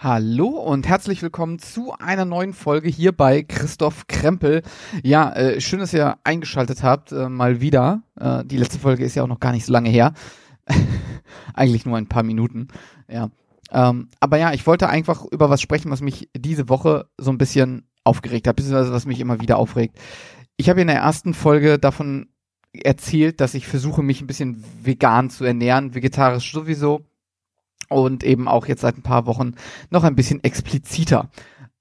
Hallo und herzlich willkommen zu einer neuen Folge hier bei Christoph Krempel. Ja, äh, schön, dass ihr eingeschaltet habt, äh, mal wieder. Äh, die letzte Folge ist ja auch noch gar nicht so lange her. Eigentlich nur ein paar Minuten. Ja. Ähm, aber ja, ich wollte einfach über was sprechen, was mich diese Woche so ein bisschen aufgeregt hat, beziehungsweise was mich immer wieder aufregt. Ich habe in der ersten Folge davon erzählt, dass ich versuche, mich ein bisschen vegan zu ernähren, vegetarisch sowieso und eben auch jetzt seit ein paar Wochen noch ein bisschen expliziter.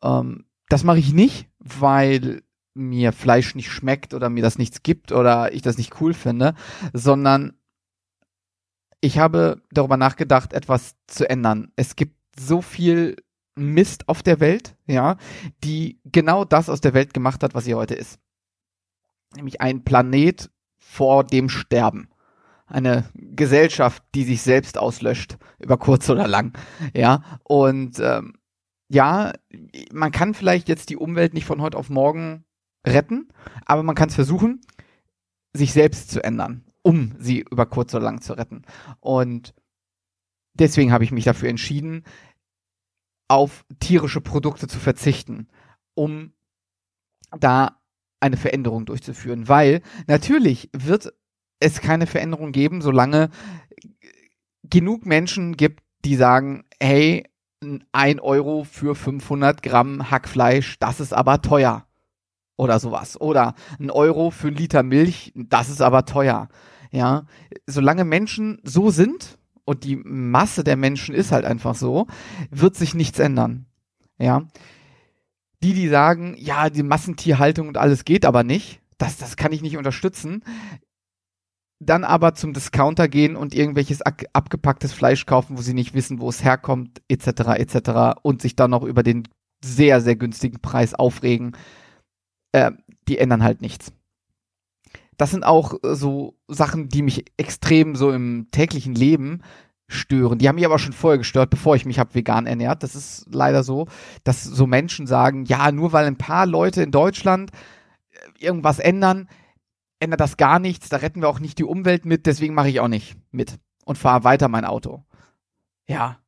Ähm, das mache ich nicht, weil mir Fleisch nicht schmeckt oder mir das nichts gibt oder ich das nicht cool finde, sondern ich habe darüber nachgedacht, etwas zu ändern. Es gibt so viel Mist auf der Welt, ja, die genau das aus der Welt gemacht hat, was sie heute ist. Nämlich ein Planet vor dem Sterben eine Gesellschaft, die sich selbst auslöscht, über kurz oder lang. Ja, und ähm, ja, man kann vielleicht jetzt die Umwelt nicht von heute auf morgen retten, aber man kann es versuchen, sich selbst zu ändern, um sie über kurz oder lang zu retten. Und deswegen habe ich mich dafür entschieden, auf tierische Produkte zu verzichten, um da eine Veränderung durchzuführen, weil natürlich wird es keine Veränderung geben, solange genug Menschen gibt, die sagen, hey, ein Euro für 500 Gramm Hackfleisch, das ist aber teuer. Oder sowas. Oder ein Euro für ein Liter Milch, das ist aber teuer. Ja, solange Menschen so sind und die Masse der Menschen ist halt einfach so, wird sich nichts ändern. Ja. Die, die sagen, ja, die Massentierhaltung und alles geht aber nicht, das, das kann ich nicht unterstützen dann aber zum Discounter gehen und irgendwelches abgepacktes Fleisch kaufen, wo sie nicht wissen, wo es herkommt, etc., etc. und sich dann noch über den sehr, sehr günstigen Preis aufregen, äh, die ändern halt nichts. Das sind auch äh, so Sachen, die mich extrem so im täglichen Leben stören. Die haben mich aber schon vorher gestört, bevor ich mich habe vegan ernährt. Das ist leider so, dass so Menschen sagen, ja, nur weil ein paar Leute in Deutschland äh, irgendwas ändern, ändert das gar nichts, da retten wir auch nicht die Umwelt mit, deswegen mache ich auch nicht mit und fahre weiter mein Auto. Ja.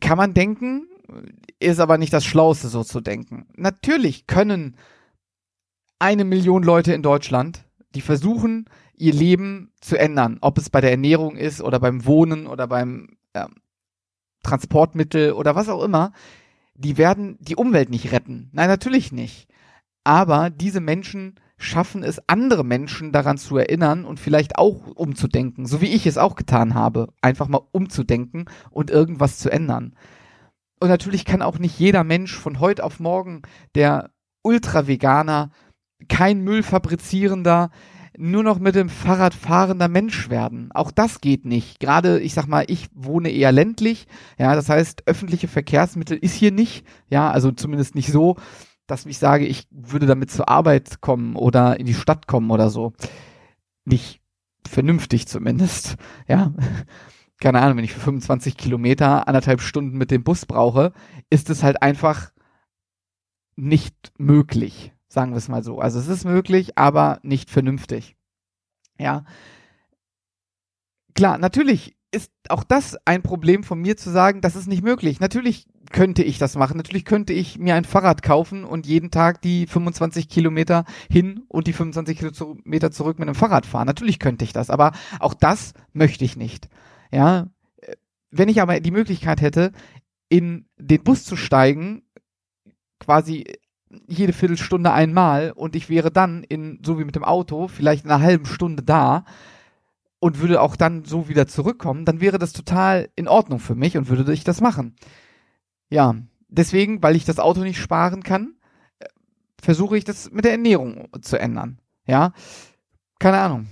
Kann man denken, ist aber nicht das Schlauste, so zu denken. Natürlich können eine Million Leute in Deutschland, die versuchen, ihr Leben zu ändern, ob es bei der Ernährung ist oder beim Wohnen oder beim äh, Transportmittel oder was auch immer, die werden die Umwelt nicht retten. Nein, natürlich nicht. Aber diese Menschen schaffen es, andere Menschen daran zu erinnern und vielleicht auch umzudenken, so wie ich es auch getan habe, einfach mal umzudenken und irgendwas zu ändern. Und natürlich kann auch nicht jeder Mensch von heute auf morgen der Ultra-Veganer, kein Müll fabrizierender, nur noch mit dem Fahrrad fahrender Mensch werden. Auch das geht nicht. Gerade, ich sag mal, ich wohne eher ländlich. Ja, das heißt, öffentliche Verkehrsmittel ist hier nicht. Ja, also zumindest nicht so, dass ich sage, ich würde damit zur Arbeit kommen oder in die Stadt kommen oder so. Nicht vernünftig zumindest. Ja. Keine Ahnung, wenn ich für 25 Kilometer anderthalb Stunden mit dem Bus brauche, ist es halt einfach nicht möglich. Sagen wir es mal so. Also es ist möglich, aber nicht vernünftig. Ja. Klar, natürlich ist auch das ein Problem von mir zu sagen, das ist nicht möglich. Natürlich könnte ich das machen. Natürlich könnte ich mir ein Fahrrad kaufen und jeden Tag die 25 Kilometer hin und die 25 Kilometer zurück mit einem Fahrrad fahren. Natürlich könnte ich das, aber auch das möchte ich nicht. Ja, wenn ich aber die Möglichkeit hätte, in den Bus zu steigen, quasi jede Viertelstunde einmal und ich wäre dann in, so wie mit dem Auto, vielleicht in einer halben Stunde da, und würde auch dann so wieder zurückkommen, dann wäre das total in Ordnung für mich und würde ich das machen. Ja, deswegen, weil ich das Auto nicht sparen kann, äh, versuche ich das mit der Ernährung zu ändern. Ja, keine Ahnung.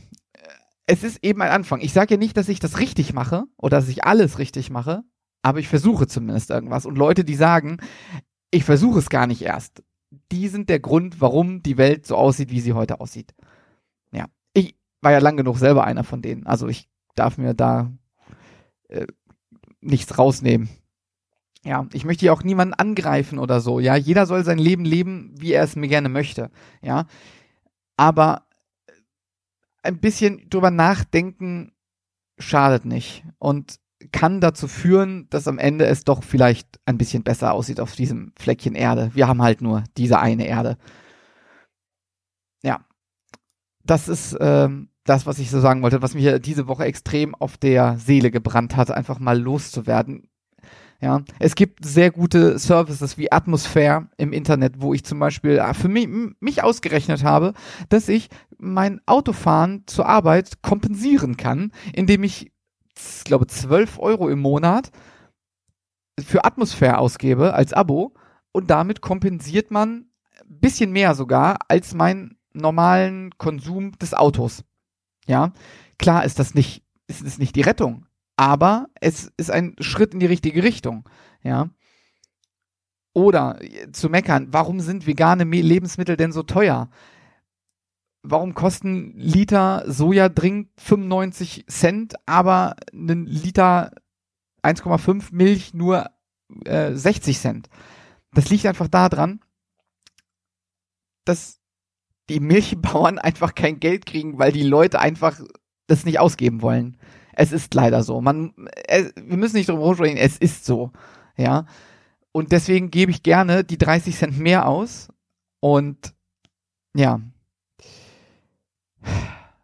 Es ist eben ein Anfang. Ich sage ja nicht, dass ich das richtig mache oder dass ich alles richtig mache, aber ich versuche zumindest irgendwas. Und Leute, die sagen, ich versuche es gar nicht erst, die sind der Grund, warum die Welt so aussieht, wie sie heute aussieht. Ja, ich war ja lang genug selber einer von denen. Also ich darf mir da äh, nichts rausnehmen. Ja, ich möchte ja auch niemanden angreifen oder so. Ja, jeder soll sein Leben leben, wie er es mir gerne möchte. Ja, aber ein bisschen drüber nachdenken schadet nicht. Und kann dazu führen, dass am Ende es doch vielleicht ein bisschen besser aussieht auf diesem Fleckchen Erde. Wir haben halt nur diese eine Erde. Ja, das ist ähm, das, was ich so sagen wollte, was mir diese Woche extrem auf der Seele gebrannt hat, einfach mal loszuwerden. Ja, es gibt sehr gute Services wie Atmosphäre im Internet, wo ich zum Beispiel ah, für mich, mich ausgerechnet habe, dass ich mein Autofahren zur Arbeit kompensieren kann, indem ich, ich glaube, 12 Euro im Monat für Atmosphäre ausgebe als Abo und damit kompensiert man ein bisschen mehr sogar als meinen normalen Konsum des Autos. Ja, klar ist das nicht, ist es nicht die Rettung, aber es ist ein Schritt in die richtige Richtung, ja. Oder äh, zu meckern, warum sind vegane Lebensmittel denn so teuer? Warum kosten Liter Sojadrink 95 Cent, aber ein Liter 1,5 Milch nur äh, 60 Cent? Das liegt einfach daran, dass die Milchbauern einfach kein Geld kriegen, weil die Leute einfach das nicht ausgeben wollen. Es ist leider so. Man, es, wir müssen nicht drum rumsprechen, es ist so. Ja. Und deswegen gebe ich gerne die 30 Cent mehr aus. Und ja.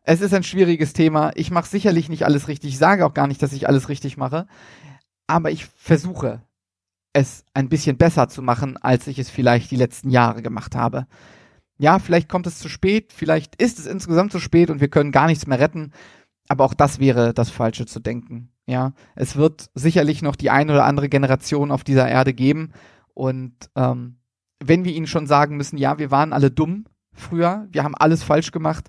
Es ist ein schwieriges Thema. Ich mache sicherlich nicht alles richtig. Ich sage auch gar nicht, dass ich alles richtig mache. Aber ich versuche, es ein bisschen besser zu machen, als ich es vielleicht die letzten Jahre gemacht habe. Ja, vielleicht kommt es zu spät, vielleicht ist es insgesamt zu spät und wir können gar nichts mehr retten. Aber auch das wäre das Falsche zu denken. Ja, es wird sicherlich noch die eine oder andere Generation auf dieser Erde geben. Und ähm, wenn wir ihnen schon sagen müssen, ja, wir waren alle dumm früher, wir haben alles falsch gemacht,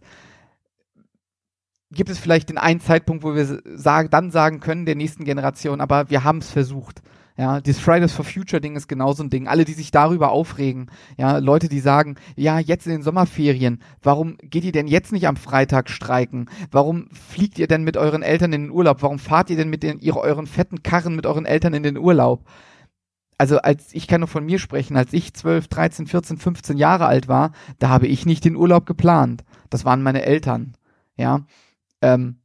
gibt es vielleicht den einen Zeitpunkt, wo wir sagen, dann sagen können der nächsten Generation, aber wir haben es versucht. Ja, dieses Fridays for Future Ding ist genauso ein Ding. Alle, die sich darüber aufregen, ja, Leute, die sagen, ja, jetzt in den Sommerferien, warum geht ihr denn jetzt nicht am Freitag streiken? Warum fliegt ihr denn mit euren Eltern in den Urlaub? Warum fahrt ihr denn mit den, ihre, euren fetten Karren mit euren Eltern in den Urlaub? Also als ich kann nur von mir sprechen, als ich 12, 13, 14, 15 Jahre alt war, da habe ich nicht den Urlaub geplant. Das waren meine Eltern. Ja. Ähm,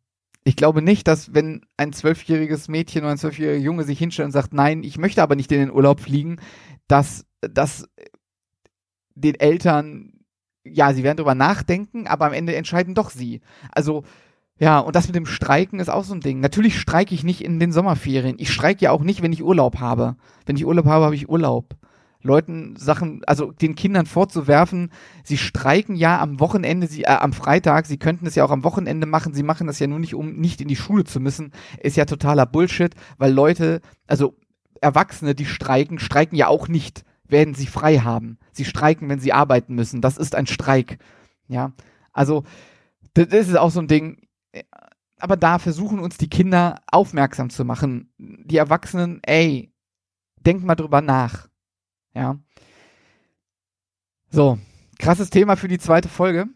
ich glaube nicht, dass wenn ein zwölfjähriges Mädchen oder ein zwölfjähriger Junge sich hinstellt und sagt, nein, ich möchte aber nicht in den Urlaub fliegen, dass das den Eltern, ja, sie werden darüber nachdenken, aber am Ende entscheiden doch sie. Also, ja, und das mit dem Streiken ist auch so ein Ding. Natürlich streike ich nicht in den Sommerferien. Ich streike ja auch nicht, wenn ich Urlaub habe. Wenn ich Urlaub habe, habe ich Urlaub. Leuten Sachen, also den Kindern vorzuwerfen, sie streiken ja am Wochenende, sie, äh, am Freitag, sie könnten es ja auch am Wochenende machen, sie machen das ja nur nicht, um nicht in die Schule zu müssen, ist ja totaler Bullshit, weil Leute, also Erwachsene, die streiken, streiken ja auch nicht, werden sie frei haben. Sie streiken, wenn sie arbeiten müssen. Das ist ein Streik. Ja, also das ist auch so ein Ding. Aber da versuchen uns die Kinder aufmerksam zu machen. Die Erwachsenen, ey, denkt mal drüber nach. Ja. So, krasses Thema für die zweite Folge.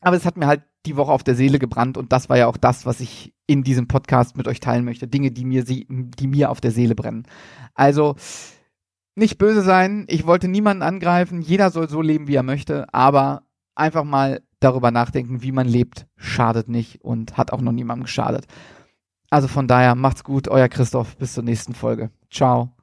Aber es hat mir halt die Woche auf der Seele gebrannt und das war ja auch das, was ich in diesem Podcast mit euch teilen möchte. Dinge, die mir, die mir auf der Seele brennen. Also, nicht böse sein. Ich wollte niemanden angreifen. Jeder soll so leben, wie er möchte. Aber einfach mal darüber nachdenken, wie man lebt, schadet nicht und hat auch noch niemandem geschadet. Also von daher macht's gut, euer Christoph. Bis zur nächsten Folge. Ciao.